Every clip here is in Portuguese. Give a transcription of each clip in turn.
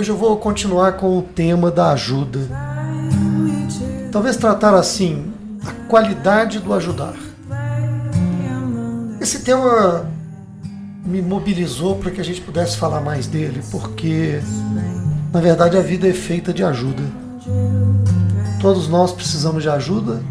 Hoje eu vou continuar com o tema da ajuda. Talvez tratar assim a qualidade do ajudar. Esse tema me mobilizou para que a gente pudesse falar mais dele, porque na verdade a vida é feita de ajuda. Todos nós precisamos de ajuda.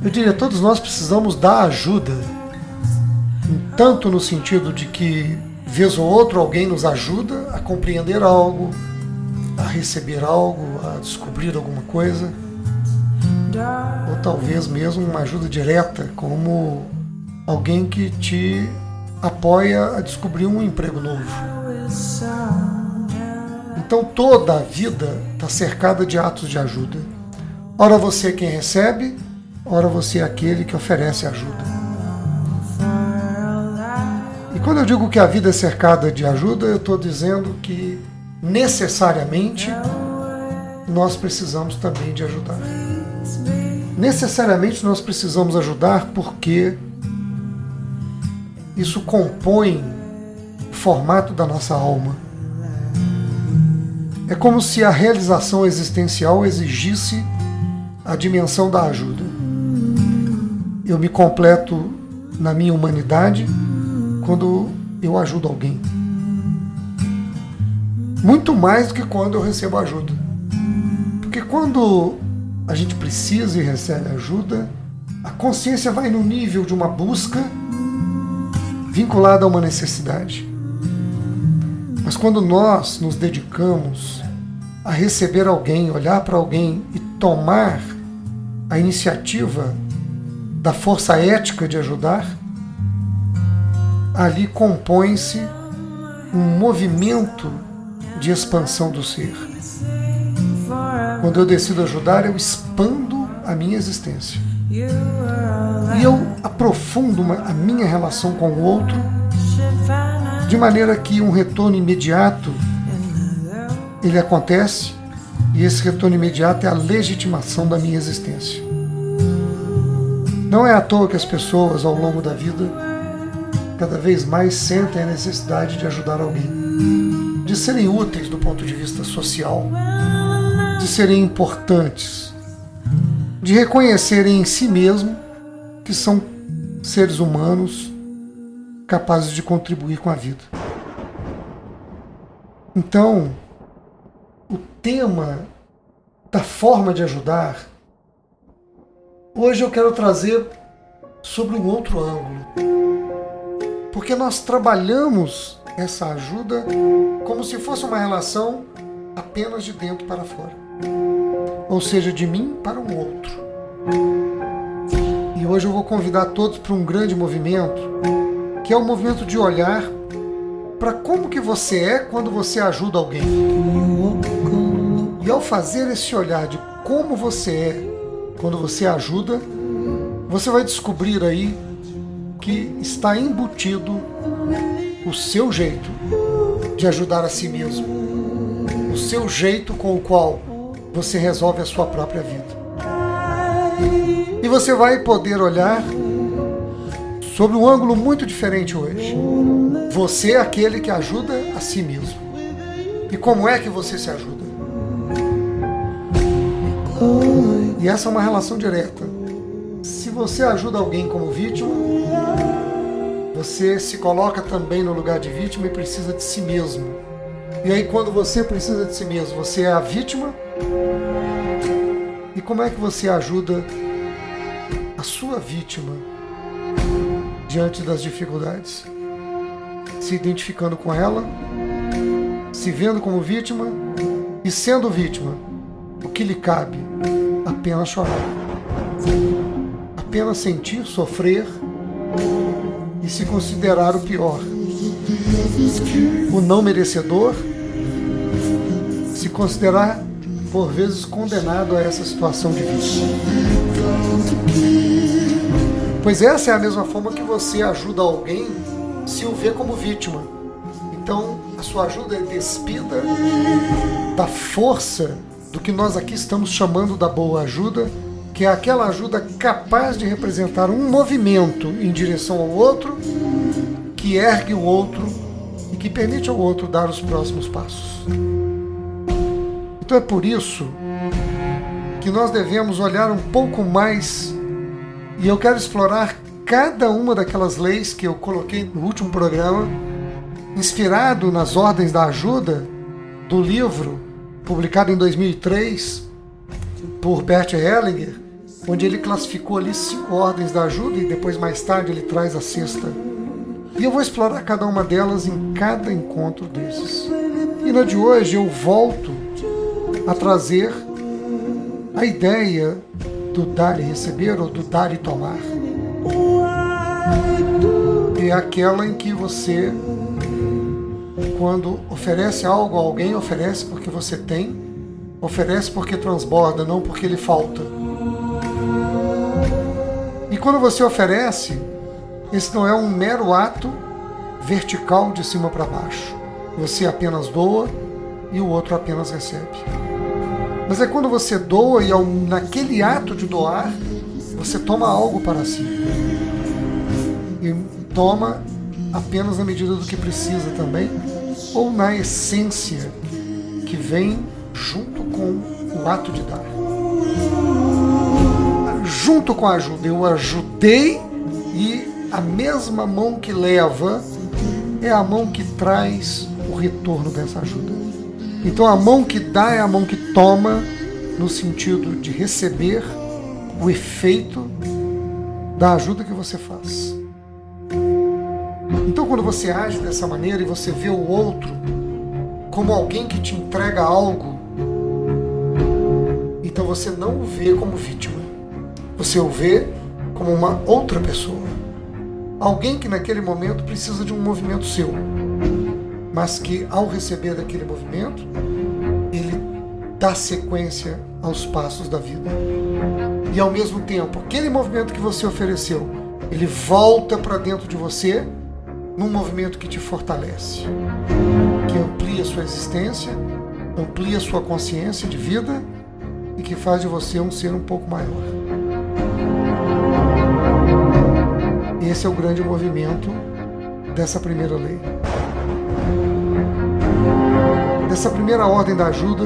Eu diria, todos nós precisamos da ajuda, tanto no sentido de que vez ou outro alguém nos ajuda a compreender algo, a receber algo, a descobrir alguma coisa, ou talvez mesmo uma ajuda direta, como alguém que te apoia a descobrir um emprego novo. Então toda a vida está cercada de atos de ajuda. Ora você é quem recebe, ora você é aquele que oferece ajuda. Quando eu digo que a vida é cercada de ajuda, eu estou dizendo que necessariamente nós precisamos também de ajudar. Necessariamente nós precisamos ajudar porque isso compõe o formato da nossa alma. É como se a realização existencial exigisse a dimensão da ajuda. Eu me completo na minha humanidade quando eu ajudo alguém. Muito mais do que quando eu recebo ajuda. Porque quando a gente precisa e recebe ajuda, a consciência vai no nível de uma busca vinculada a uma necessidade. Mas quando nós nos dedicamos a receber alguém, olhar para alguém e tomar a iniciativa da força ética de ajudar, ali compõe-se um movimento de expansão do ser. Quando eu decido ajudar, eu expando a minha existência. E eu aprofundo a minha relação com o outro, de maneira que um retorno imediato ele acontece, e esse retorno imediato é a legitimação da minha existência. Não é à toa que as pessoas, ao longo da vida, cada vez mais sentem a necessidade de ajudar alguém, de serem úteis do ponto de vista social, de serem importantes, de reconhecerem em si mesmo que são seres humanos capazes de contribuir com a vida. Então, o tema da forma de ajudar, hoje eu quero trazer sobre um outro ângulo porque nós trabalhamos essa ajuda como se fosse uma relação apenas de dentro para fora. Ou seja, de mim para um outro. E hoje eu vou convidar todos para um grande movimento, que é o movimento de olhar para como que você é quando você ajuda alguém. E ao fazer esse olhar de como você é quando você ajuda, você vai descobrir aí que está embutido o seu jeito de ajudar a si mesmo, o seu jeito com o qual você resolve a sua própria vida. E você vai poder olhar sobre um ângulo muito diferente hoje. Você é aquele que ajuda a si mesmo. E como é que você se ajuda? E essa é uma relação direta. Você ajuda alguém como vítima, você se coloca também no lugar de vítima e precisa de si mesmo. E aí, quando você precisa de si mesmo, você é a vítima? E como é que você ajuda a sua vítima diante das dificuldades? Se identificando com ela, se vendo como vítima e sendo vítima. O que lhe cabe? Apenas chorar. Apenas sentir, sofrer e se considerar o pior. O não merecedor, se considerar por vezes condenado a essa situação de vida. Pois essa é a mesma forma que você ajuda alguém se o vê como vítima. Então, a sua ajuda é despida da força do que nós aqui estamos chamando da boa ajuda, que é aquela ajuda capaz de representar um movimento em direção ao outro, que ergue o outro e que permite ao outro dar os próximos passos. Então é por isso que nós devemos olhar um pouco mais e eu quero explorar cada uma daquelas leis que eu coloquei no último programa, inspirado nas ordens da ajuda do livro publicado em 2003 por Bert Hellinger, onde ele classificou ali cinco ordens da ajuda e depois mais tarde ele traz a sexta. E eu vou explorar cada uma delas em cada encontro desses. E na de hoje eu volto a trazer a ideia do dar e receber ou do dar e tomar é aquela em que você, quando oferece algo a alguém, oferece porque você tem, oferece porque transborda, não porque lhe falta. E quando você oferece, esse não é um mero ato vertical de cima para baixo. Você apenas doa e o outro apenas recebe. Mas é quando você doa e naquele ato de doar, você toma algo para si. E toma apenas na medida do que precisa também, ou na essência que vem junto com o ato de dar. Junto com a ajuda, eu ajudei e a mesma mão que leva é a mão que traz o retorno dessa ajuda. Então a mão que dá é a mão que toma, no sentido de receber o efeito da ajuda que você faz. Então, quando você age dessa maneira e você vê o outro como alguém que te entrega algo, então você não o vê como vítima. Você o vê como uma outra pessoa. Alguém que naquele momento precisa de um movimento seu, mas que ao receber daquele movimento, ele dá sequência aos passos da vida e ao mesmo tempo aquele movimento que você ofereceu, ele volta para dentro de você num movimento que te fortalece, que amplia sua existência, amplia sua consciência de vida e que faz de você um ser um pouco maior. Esse é o grande movimento dessa primeira lei. Dessa primeira ordem da ajuda,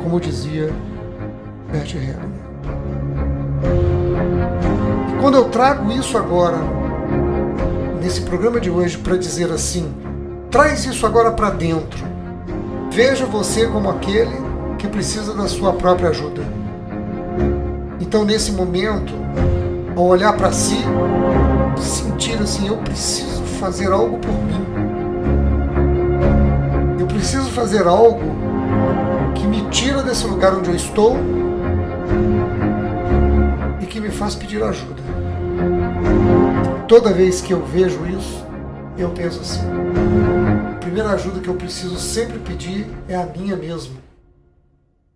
como dizia Bert Hellinger. Quando eu trago isso agora, nesse programa de hoje, para dizer assim, traz isso agora para dentro. Veja você como aquele que precisa da sua própria ajuda. Então, nesse momento, ao olhar para si, sentir assim: eu preciso fazer algo por mim. Eu preciso fazer algo que me tira desse lugar onde eu estou e que me faz pedir ajuda. Toda vez que eu vejo isso, eu penso assim: a primeira ajuda que eu preciso sempre pedir é a minha mesmo.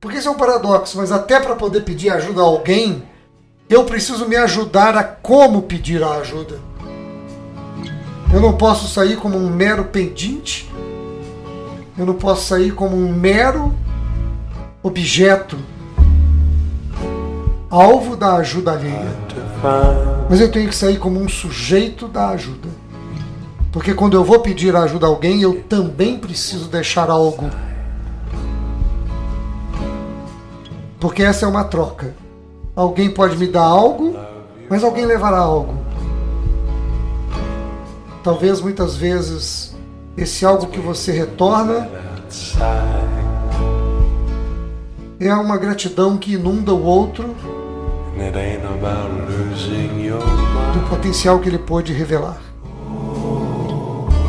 Porque isso é um paradoxo, mas até para poder pedir ajuda a alguém, eu preciso me ajudar a como pedir a ajuda. Eu não posso sair como um mero pedinte, eu não posso sair como um mero objeto, alvo da ajuda alheia. Mas eu tenho que sair como um sujeito da ajuda. Porque quando eu vou pedir ajuda a alguém, eu também preciso deixar algo. Porque essa é uma troca. Alguém pode me dar algo, mas alguém levará algo. Talvez muitas vezes esse algo que você retorna é uma gratidão que inunda o outro do potencial que ele pôde revelar.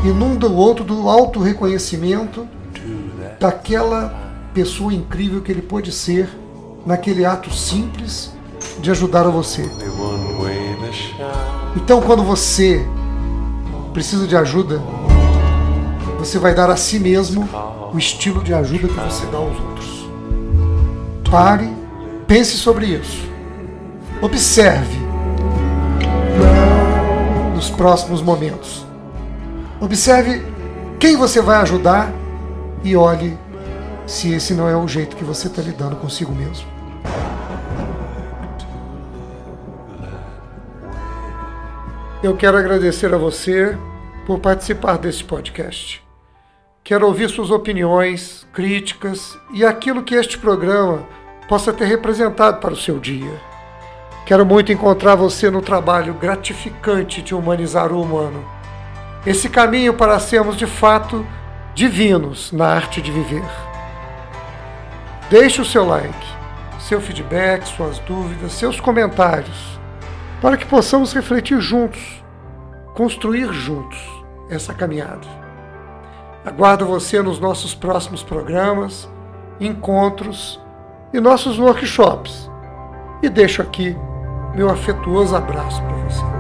Inunda o outro do auto reconhecimento daquela pessoa incrível que ele pôde ser naquele ato simples de ajudar a você. Então, quando você precisa de ajuda, você vai dar a si mesmo o estilo de ajuda que você dá aos outros. Pare, pense sobre isso. Observe nos próximos momentos. Observe quem você vai ajudar e olhe se esse não é o jeito que você está lidando consigo mesmo. Eu quero agradecer a você por participar deste podcast. Quero ouvir suas opiniões, críticas e aquilo que este programa possa ter representado para o seu dia. Quero muito encontrar você no trabalho gratificante de humanizar o humano. Esse caminho para sermos de fato divinos na arte de viver. Deixe o seu like, seu feedback, suas dúvidas, seus comentários, para que possamos refletir juntos, construir juntos essa caminhada. Aguardo você nos nossos próximos programas, encontros e nossos workshops. E deixo aqui meu afetuoso abraço para você.